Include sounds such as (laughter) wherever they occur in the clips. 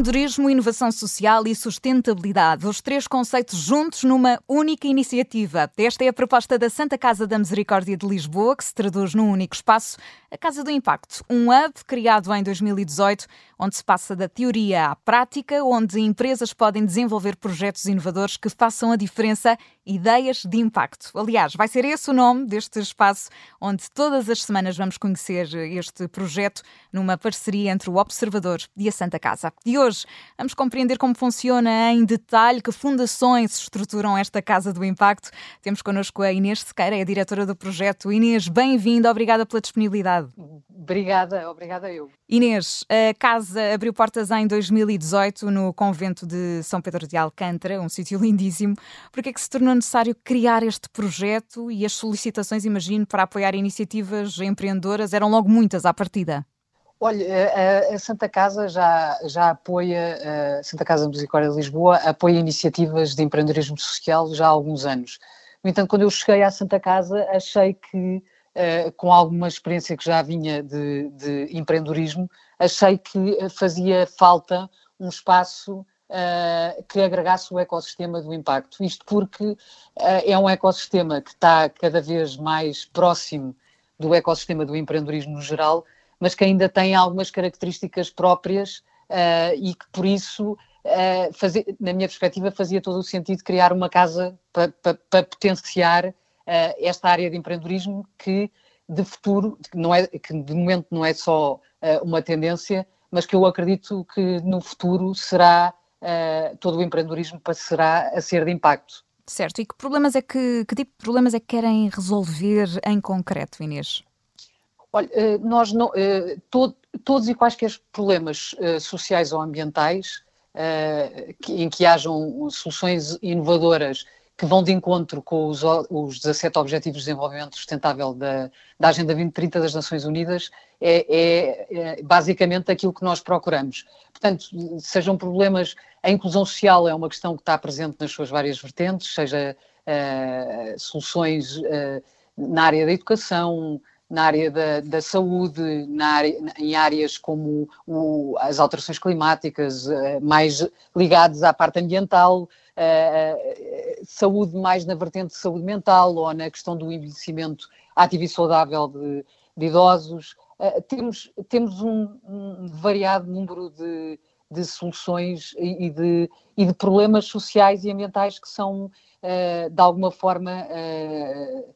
Empreendedorismo, inovação social e sustentabilidade. Os três conceitos juntos numa única iniciativa. Esta é a proposta da Santa Casa da Misericórdia de Lisboa, que se traduz num único espaço, a Casa do Impacto. Um hub criado em 2018, onde se passa da teoria à prática, onde empresas podem desenvolver projetos inovadores que façam a diferença, ideias de impacto. Aliás, vai ser esse o nome deste espaço, onde todas as semanas vamos conhecer este projeto numa parceria entre o Observador e a Santa Casa. E hoje vamos compreender como funciona em detalhe, que fundações estruturam esta Casa do Impacto. Temos connosco a Inês Sequeira, é a diretora do projeto. Inês, bem-vinda, obrigada pela disponibilidade. Obrigada, obrigada eu. Inês, a casa abriu portas em 2018 no convento de São Pedro de Alcântara, um sítio (laughs) lindíssimo. Por que é que se tornou necessário criar este projeto e as solicitações, imagino, para apoiar iniciativas empreendedoras eram logo muitas à partida? Olha, a, Santa Casa já, já apoia, a Santa Casa Misericórdia de Lisboa apoia iniciativas de empreendedorismo social já há alguns anos. No entanto, quando eu cheguei à Santa Casa, achei que, com alguma experiência que já vinha de, de empreendedorismo, achei que fazia falta um espaço uh, que agregasse o ecossistema do impacto. Isto porque uh, é um ecossistema que está cada vez mais próximo do ecossistema do empreendedorismo no geral, mas que ainda tem algumas características próprias uh, e que por isso, fazia, na minha perspectiva, fazia todo o sentido criar uma casa para pa, pa potenciar esta área de empreendedorismo que de futuro, que, não é, que de momento não é só uma tendência, mas que eu acredito que no futuro será todo o empreendedorismo passará a ser de impacto. Certo, e que problemas é que, que tipo de problemas é que querem resolver em concreto, Inês? Olha, eh, nós não, eh, todo, todos e quaisquer problemas eh, sociais ou ambientais em que hajam soluções inovadoras que vão de encontro com os, os 17 Objetivos de Desenvolvimento Sustentável da, da Agenda 2030 das Nações Unidas, é, é, é, basicamente aquilo que nós procuramos. Portanto, sejam problemas, a inclusão social é uma questão que está presente nas suas várias vertentes, seja uh, soluções uh, na área da educação, na área da, da saúde, área, em áreas como o, as alterações climáticas, uh, mais ligadas à parte ambiental, uh, saúde mais na vertente de saúde mental ou na questão do envelhecimento ativo e saudável de, de idosos. Uh, temos temos um, um, variado número de, de soluções e, e, de, e de problemas sociais e ambientais que são, de alguma forma, uh,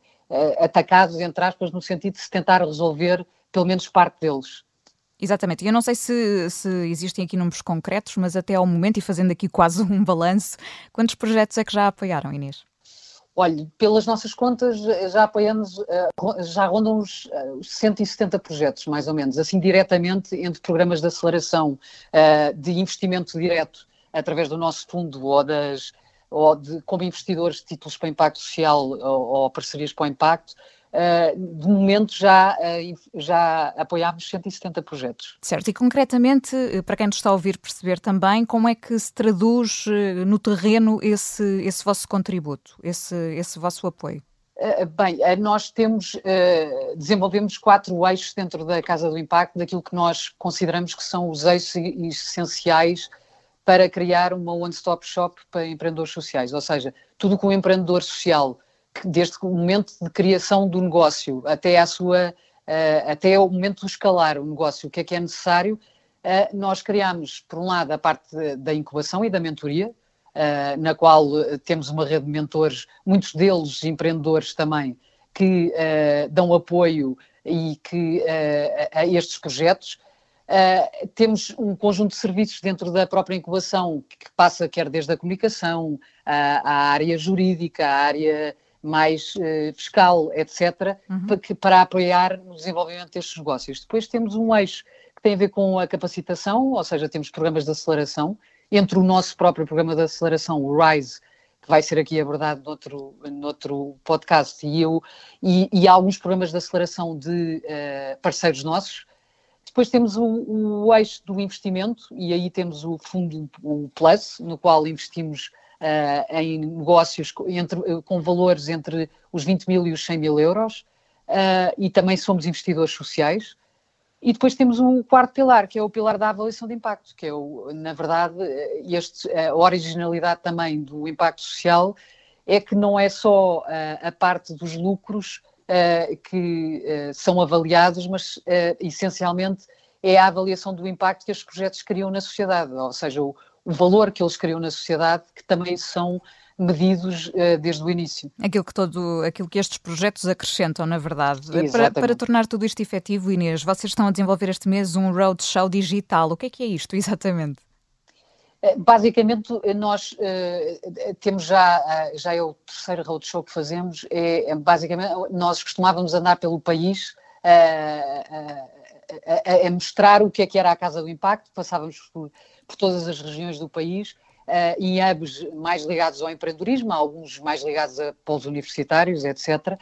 atacados, entre aspas, no sentido de se tentar resolver pelo menos parte deles. Exatamente. Eu não sei se, se, existem aqui números concretos, mas até ao momento, e fazendo aqui quase (laughs) um balanço, quantos projetos é que já apoiaram, Inês? Olha, pelas nossas contas, já apoiamos, eh, já rondam os 170 projetos, mais ou menos, assim diretamente entre programas de aceleração, de investimento direto através do nosso fundo ou das ou de, como investidores de títulos para impacto social ou, ou parcerias para o impacto, Uh, de momento já, uh, já apoiámos 170 projetos. Certo, e concretamente, eh, para quem nos está a ouvir perceber também, como é que se traduz uh, no terreno esse, esse vosso contributo, esse, esse vosso apoio? Bem, nós temos, desenvolvemos quatro eixos dentro da Casa do Impacto, daquilo que nós consideramos que são os eixos essenciais para criar uma one-stop shop para empreendedores sociais, ou seja, tudo com o empreendedor social, desde o momento de criação do negócio até à sua, uh, até o momento de escalar o negócio, o que é que é necessário, uh, nós criamos, por um lado, a parte da incubação e da mentoria, uh, na qual temos uma rede de mentores, muitos deles empreendedores também, que dão apoio e que, a estes projetos, Uh, temos um conjunto de serviços dentro da própria incubação que passa quer desde a comunicação, à, à área jurídica, à área mais uh, fiscal, etc., uhum. para, que, para apoiar no desenvolvimento destes negócios. Depois temos um eixo que tem a ver com a capacitação, ou seja, temos programas de aceleração, entre o nosso próprio programa de aceleração, o RISE, que vai ser aqui abordado noutro, noutro podcast, e, eu, e, e alguns programas de aceleração de uh, parceiros nossos, depois temos o, o, eixo do investimento e aí temos o fundo o Plus, no qual investimos uh, em negócios entre, com valores entre os 20 mil e os 100 mil euros uh, e também somos investidores sociais. E depois temos um quarto pilar, que é o pilar da avaliação de impacto, que é, o, na verdade, este, a originalidade também do impacto social é que não é só a, a parte dos lucros uh, que uh, são avaliados, mas uh, essencialmente é a avaliação do impacto que estes projetos criam na sociedade, ou seja, o, o valor que eles criam na sociedade, que também são medidos uh, desde o início. Aquilo que, todo, aquilo que estes projetos acrescentam, na verdade. Para, para, tornar tudo isto efetivo, Inês, vocês estão a desenvolver este mês um roadshow digital. O que é que é isto, (laughs) exatamente? Eh, basicamente, nós uh, temos já, uh, já é o terceiro roadshow que fazemos, é, é basicamente, nós costumávamos andar pelo país a, a, mostrar o que é que era a Casa do Impacto, passávamos por, por todas as regiões do país uh, em hubs mais ligados ao empreendedorismo, alguns mais ligados a polos universitários, etc.,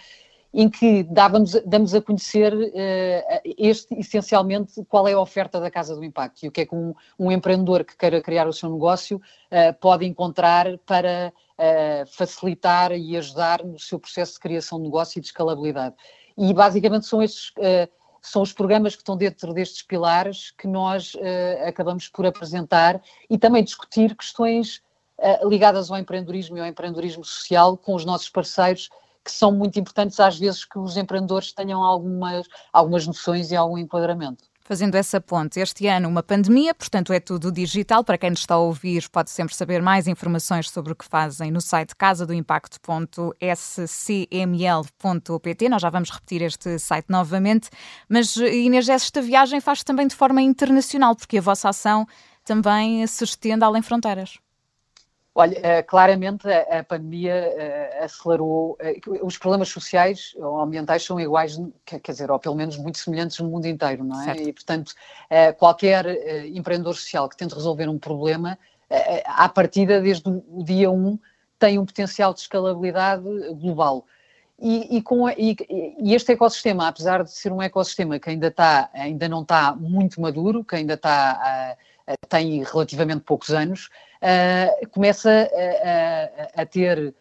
em que dávamos, damos a conhecer uh, este, essencialmente, qual é a oferta da Casa do Impacto e o que é que um, um empreendedor que queira criar o seu negócio uh, pode encontrar para uh, facilitar e ajudar no seu processo de criação de negócio e de escalabilidade. E basicamente são estes são os programas que estão dentro destes pilares que nós uh, acabamos por apresentar e também discutir questões uh, ligadas ao empreendedorismo e ao empreendedorismo social com os nossos parceiros, que são muito importantes às vezes que os empreendedores tenham algumas, algumas noções e algum enquadramento. Fazendo essa ponte, este ano uma pandemia, portanto é tudo digital. Para quem nos está a ouvir, pode sempre saber mais informações sobre o que fazem no site casadoimpacto.scml.pt. Nós já vamos repetir este site novamente. Mas, Inês, esta viagem faz também de forma internacional, porque a vossa ação também se estende além fronteiras. Olha, eh, claramente a, pandemia uh, acelerou. Uh, os problemas sociais ou ambientais são iguais, quer, dizer, ou pelo menos muito semelhantes no mundo inteiro, não é? Certo. E, portanto, uh, qualquer empreendedor social que tente resolver um problema, à partida, desde o dia 1, tem um potencial de escalabilidade global. E, e, com, e, e, este ecossistema, apesar de ser um ecossistema que ainda, está, ainda não está muito maduro, que ainda está, tem relativamente poucos anos, uh, começa a, a, a ter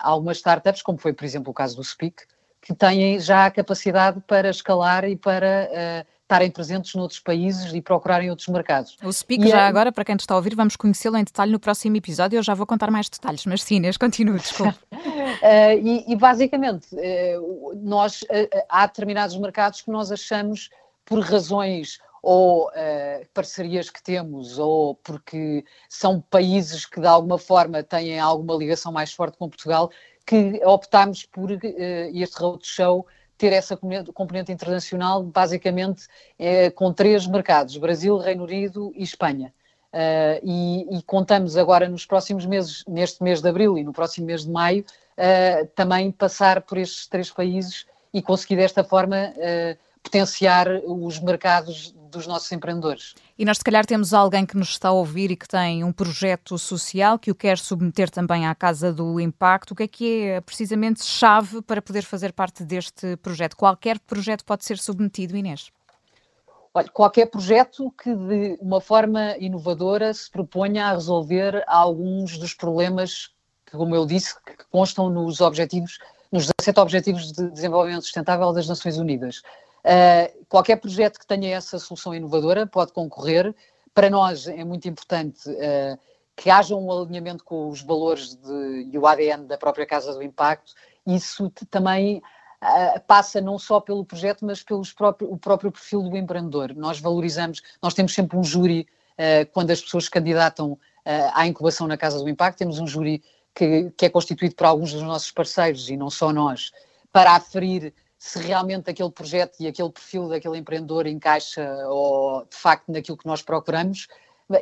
algumas startups, como foi, por exemplo, o caso do Speak, que têm já a capacidade para escalar e para uh, estarem presentes noutros países e procurarem outros mercados. O Speak, e já é... agora, para quem está a ouvir, vamos conhecê-lo em detalhe no próximo episódio. Eu já vou contar mais detalhes, mas sim, Inês, continue, desculpe. uh, (laughs) e, e, basicamente, uh, nós, há determinados mercados que nós achamos, por razões ou uh, parcerias que temos, ou porque são países que de alguma forma têm alguma ligação mais forte com Portugal, que optámos por uh, este roadshow ter essa componente internacional, basicamente é, com três mercados: Brasil, Reino Unido e Espanha. Uh, e, e, contamos agora nos próximos meses, neste mês de abril e no próximo mês de maio, uh, também passar por estes três países e conseguir desta forma uh, potenciar os mercados dos nossos empreendedores. E nós, se calhar, temos alguém que nos está a ouvir e que tem um projeto social que o quer submeter também à Casa do Impacto. O que é que é precisamente chave para poder fazer parte deste projeto? Qualquer projeto pode ser submetido, Inês? Olha, qualquer projeto que de uma forma inovadora se proponha a resolver alguns dos problemas que, como eu disse, que constam nos objetivos, nos 17 Objetivos de Desenvolvimento Sustentável das Nações Unidas. Uh, qualquer projeto que tenha essa solução inovadora pode concorrer. Para nós é muito importante uh, que haja um alinhamento com os valores de, e o ADN da própria Casa do Impacto. Isso também uh, passa não só pelo projeto, mas pelo próprio, o próprio perfil do empreendedor. Nós valorizamos, nós temos sempre um júri quando as pessoas candidatam à incubação na Casa do Impacto, temos um júri que, que é constituído por alguns dos nossos parceiros e não só nós, para aferir se realmente aquele projeto e aquele perfil daquele empreendedor encaixa ou de facto naquilo que nós procuramos.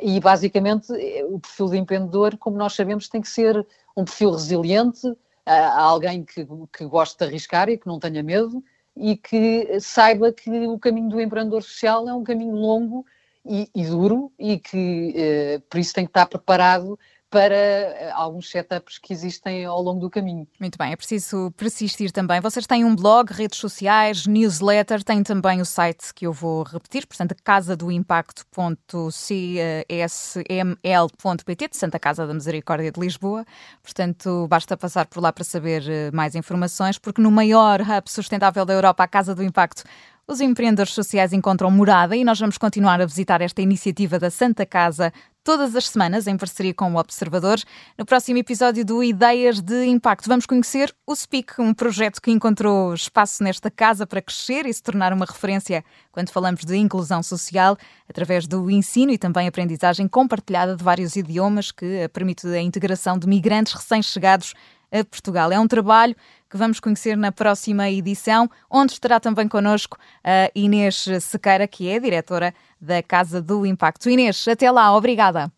E basicamente o perfil de empreendedor, como nós sabemos, tem que ser um perfil resiliente, alguém que, que goste de arriscar e que não tenha medo e que saiba que o caminho do empreendedor social é um caminho longo e, e duro e que eh, por isso tem que estar preparado para eh, alguns setups que existem ao longo do caminho. Muito bem, é preciso persistir também. Vocês têm um blog, redes sociais, newsletter, têm também o site que eu vou repetir, portanto, casadoimpacto.csml.pt, de Santa Casa da Misericórdia de Lisboa. Portanto, basta passar por lá para saber eh, mais informações, porque no maior hub sustentável da Europa, a Casa do Impacto, os empreendedores sociais encontram morada e nós vamos continuar a visitar esta iniciativa da Santa Casa todas as semanas, em parceria com o Observador. No próximo episódio do Ideias de Impacto, vamos conhecer o SPIC, um projeto que encontrou espaço nesta casa para crescer e se tornar uma referência quando falamos de inclusão social, através do ensino e também aprendizagem compartilhada de vários idiomas, que permite a integração de migrantes recém-chegados a Portugal. É um trabalho que vamos conhecer na próxima edição, onde estará também connosco a Inês Sequeira, que é diretora da Casa do Impacto. Inês, até lá, obrigada.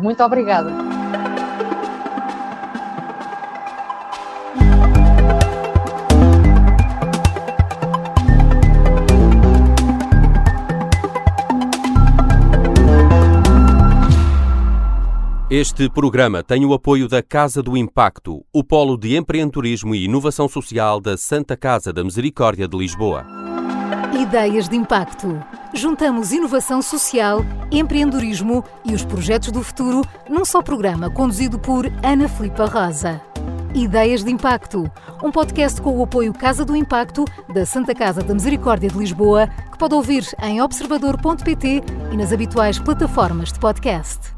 Muito obrigada. Este programa tem o apoio da Casa do Impacto, o polo de empreendedorismo e inovação social da Santa Casa da Misericórdia de Lisboa. Ideias de Impacto. Juntamos inovação social, empreendedorismo e os projetos do futuro num só programa conduzido por Ana Filipa Rosa. Ideias de Impacto, um podcast com o apoio Casa do Impacto da Santa Casa da Misericórdia de Lisboa, que pode ouvir em observador.pt e nas habituais plataformas de podcast.